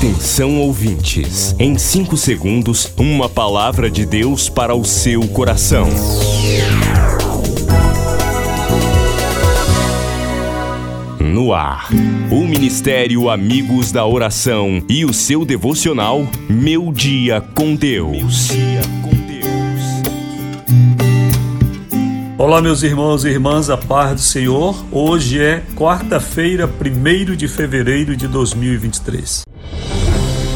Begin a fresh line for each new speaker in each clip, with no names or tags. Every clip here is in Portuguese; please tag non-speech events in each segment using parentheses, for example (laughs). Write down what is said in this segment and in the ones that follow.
Atenção ouvintes, em 5 segundos, uma palavra de Deus para o seu coração. No ar, o Ministério Amigos da Oração e o seu devocional Meu Dia com Deus.
Olá, meus irmãos e irmãs, a paz do Senhor. Hoje é quarta-feira, 1 de fevereiro de 2023.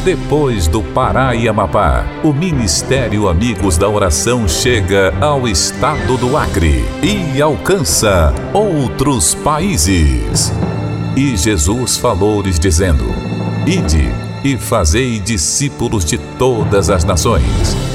Depois do Pará e Amapá, o Ministério Amigos da Oração chega ao estado do Acre e alcança outros países. E Jesus falou-lhes dizendo: Ide e fazei discípulos de todas as nações.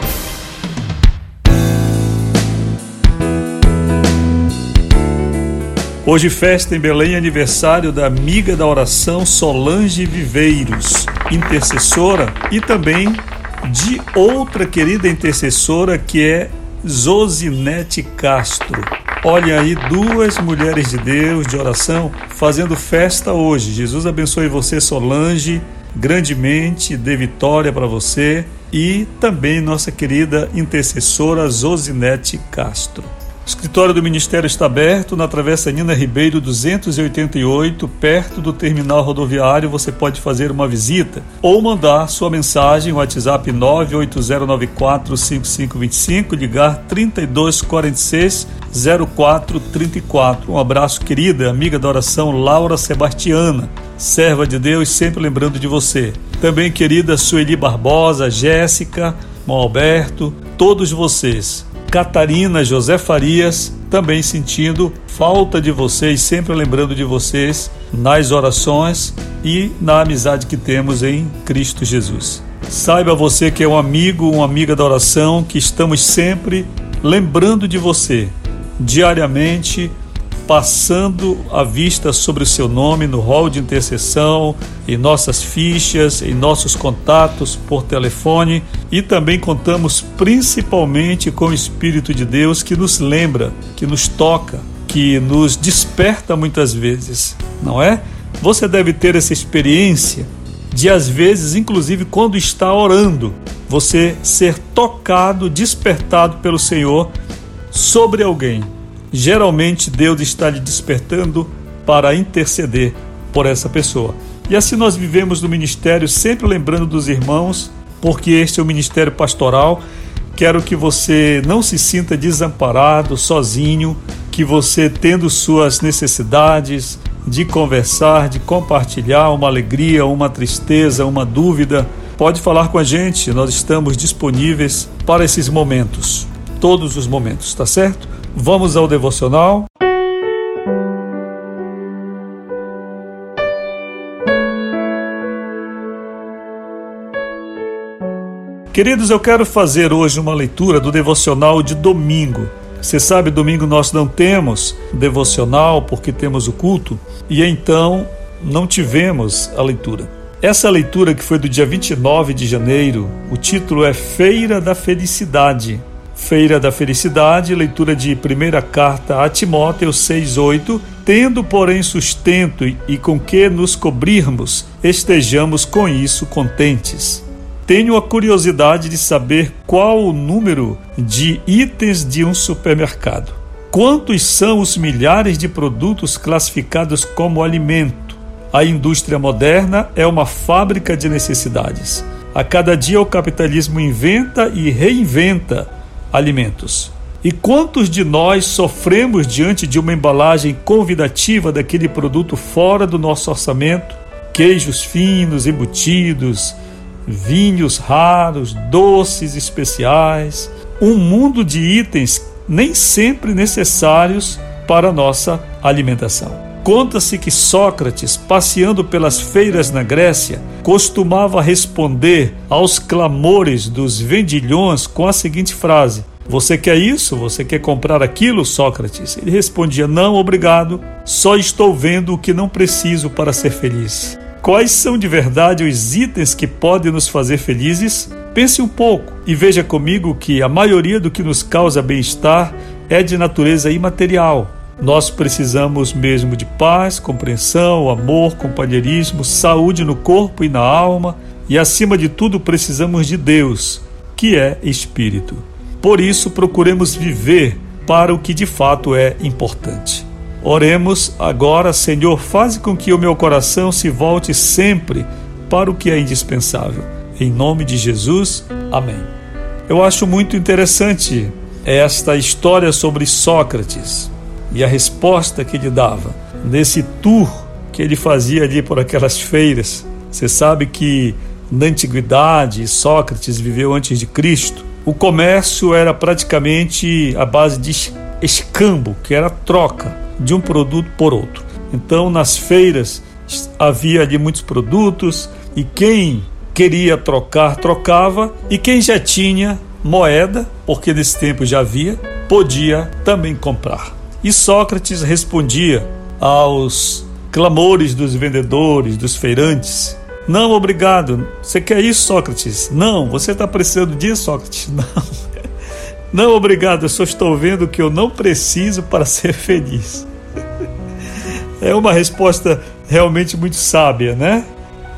Hoje festa em Belém aniversário da amiga da oração Solange Viveiros, intercessora e também de outra querida intercessora que é Zosinete Castro. Olha aí duas mulheres de Deus de oração fazendo festa hoje. Jesus abençoe você Solange grandemente, dê vitória para você e também nossa querida intercessora Zosinete Castro. O escritório do Ministério está aberto na Travessa Nina Ribeiro 288, perto do terminal rodoviário. Você pode fazer uma visita ou mandar sua mensagem no WhatsApp 980945525, ligar 3246 0434. Um abraço, querida amiga da oração Laura Sebastiana, serva de Deus, sempre lembrando de você. Também, querida Sueli Barbosa, Jéssica, Mão Alberto, todos vocês Catarina José Farias, também sentindo falta de vocês, sempre lembrando de vocês nas orações e na amizade que temos em Cristo Jesus. Saiba você que é um amigo, uma amiga da oração, que estamos sempre lembrando de você diariamente passando a vista sobre o seu nome no hall de intercessão, em nossas fichas, em nossos contatos por telefone e também contamos principalmente com o Espírito de Deus que nos lembra, que nos toca, que nos desperta muitas vezes, não é? Você deve ter essa experiência de às vezes, inclusive quando está orando, você ser tocado, despertado pelo Senhor sobre alguém geralmente Deus está lhe despertando para interceder por essa pessoa. E assim nós vivemos no ministério, sempre lembrando dos irmãos, porque este é o ministério pastoral. Quero que você não se sinta desamparado, sozinho, que você, tendo suas necessidades de conversar, de compartilhar uma alegria, uma tristeza, uma dúvida, pode falar com a gente. Nós estamos disponíveis para esses momentos, todos os momentos, tá certo? Vamos ao devocional. Queridos, eu quero fazer hoje uma leitura do devocional de domingo. Você sabe, domingo nós não temos devocional porque temos o culto e então não tivemos a leitura. Essa leitura que foi do dia 29 de janeiro, o título é Feira da Felicidade. Feira da Felicidade, leitura de primeira carta a Timóteo 6:8, tendo, porém, sustento e com que nos cobrirmos, estejamos com isso contentes. Tenho a curiosidade de saber qual o número de itens de um supermercado. Quantos são os milhares de produtos classificados como alimento? A indústria moderna é uma fábrica de necessidades. A cada dia o capitalismo inventa e reinventa alimentos. E quantos de nós sofremos diante de uma embalagem convidativa daquele produto fora do nosso orçamento? Queijos finos, embutidos, vinhos raros, doces especiais, um mundo de itens nem sempre necessários para a nossa alimentação. Conta-se que Sócrates, passeando pelas feiras na Grécia, costumava responder aos clamores dos vendilhões com a seguinte frase: Você quer isso? Você quer comprar aquilo, Sócrates? Ele respondia: Não, obrigado. Só estou vendo o que não preciso para ser feliz. Quais são de verdade os itens que podem nos fazer felizes? Pense um pouco e veja comigo que a maioria do que nos causa bem-estar é de natureza imaterial nós precisamos mesmo de paz, compreensão, amor, companheirismo, saúde no corpo e na alma e, acima de tudo, precisamos de Deus, que é Espírito. Por isso, procuremos viver para o que de fato é importante. Oremos agora, Senhor, faz com que o meu coração se volte sempre para o que é indispensável. Em nome de Jesus, amém. Eu acho muito interessante esta história sobre Sócrates e a resposta que ele dava nesse tour que ele fazia ali por aquelas feiras. Você sabe que na antiguidade, Sócrates viveu antes de Cristo, o comércio era praticamente a base de escambo, que era troca de um produto por outro. Então, nas feiras havia ali muitos produtos e quem queria trocar, trocava, e quem já tinha moeda, porque nesse tempo já havia, podia também comprar. E Sócrates respondia aos clamores dos vendedores, dos feirantes: Não, obrigado. Você quer isso, Sócrates? Não. Você está precisando disso, Sócrates? (laughs) Não. Não, obrigado. Eu só estou vendo que eu não preciso para (laughs) ser feliz. É uma resposta realmente muito sábia, né?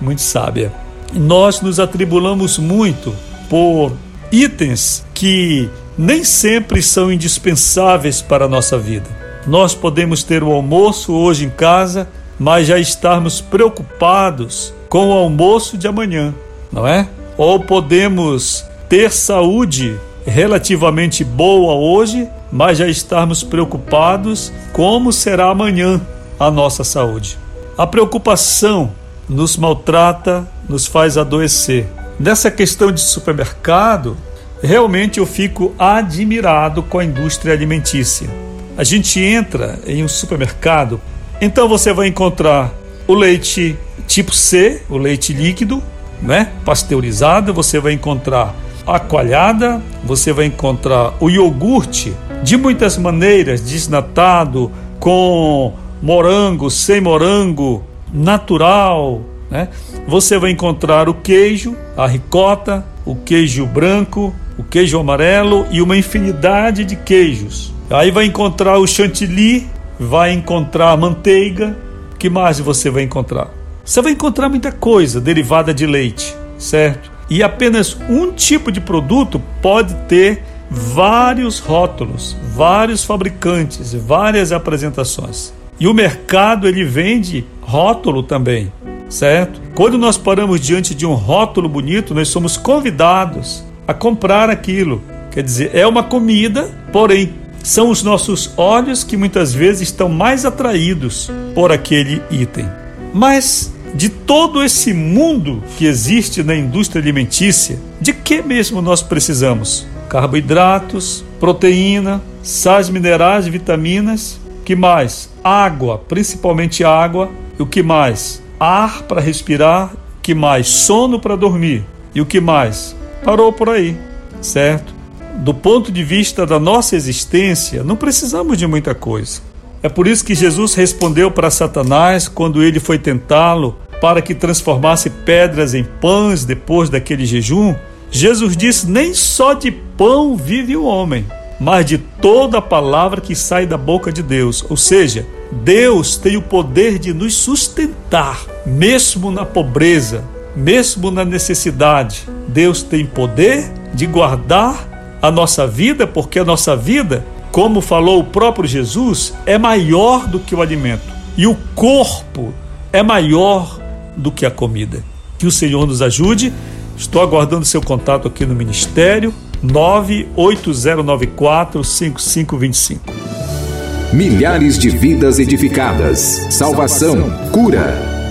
Muito sábia. Nós nos atribulamos muito por itens que nem sempre são indispensáveis para a nossa vida. Nós podemos ter o almoço hoje em casa, mas já estarmos preocupados com o almoço de amanhã, não é? Ou podemos ter saúde relativamente boa hoje, mas já estarmos preocupados como será amanhã a nossa saúde. A preocupação nos maltrata, nos faz adoecer. Nessa questão de supermercado, realmente eu fico admirado com a indústria alimentícia. A gente entra em um supermercado, então você vai encontrar o leite tipo C, o leite líquido, né, pasteurizado, você vai encontrar a coalhada, você vai encontrar o iogurte de muitas maneiras, desnatado, com morango, sem morango, natural, né? Você vai encontrar o queijo, a ricota, o queijo branco, o queijo amarelo e uma infinidade de queijos. Aí vai encontrar o chantilly, vai encontrar manteiga. Que mais você vai encontrar? Você vai encontrar muita coisa derivada de leite, certo? E apenas um tipo de produto pode ter vários rótulos, vários fabricantes, várias apresentações. E o mercado ele vende rótulo também, certo? Quando nós paramos diante de um rótulo bonito, nós somos convidados a comprar aquilo. Quer dizer, é uma comida, porém são os nossos olhos que muitas vezes estão mais atraídos por aquele item. Mas de todo esse mundo que existe na indústria alimentícia, de que mesmo nós precisamos? Carboidratos, proteína, sais minerais, vitaminas, que mais? Água, principalmente água. E o que mais? Ar para respirar, que mais? Sono para dormir. E o que mais? Parou por aí, certo? Do ponto de vista da nossa existência, não precisamos de muita coisa. É por isso que Jesus respondeu para Satanás quando ele foi tentá-lo para que transformasse pedras em pães depois daquele jejum. Jesus disse: Nem só de pão vive o homem, mas de toda a palavra que sai da boca de Deus. Ou seja, Deus tem o poder de nos sustentar, mesmo na pobreza, mesmo na necessidade, Deus tem poder de guardar a nossa vida, porque a nossa vida, como falou o próprio Jesus, é maior do que o alimento. E o corpo é maior do que a comida. Que o Senhor nos ajude. Estou aguardando seu contato aqui no Ministério 98094 5525.
Milhares de vidas edificadas, salvação, cura.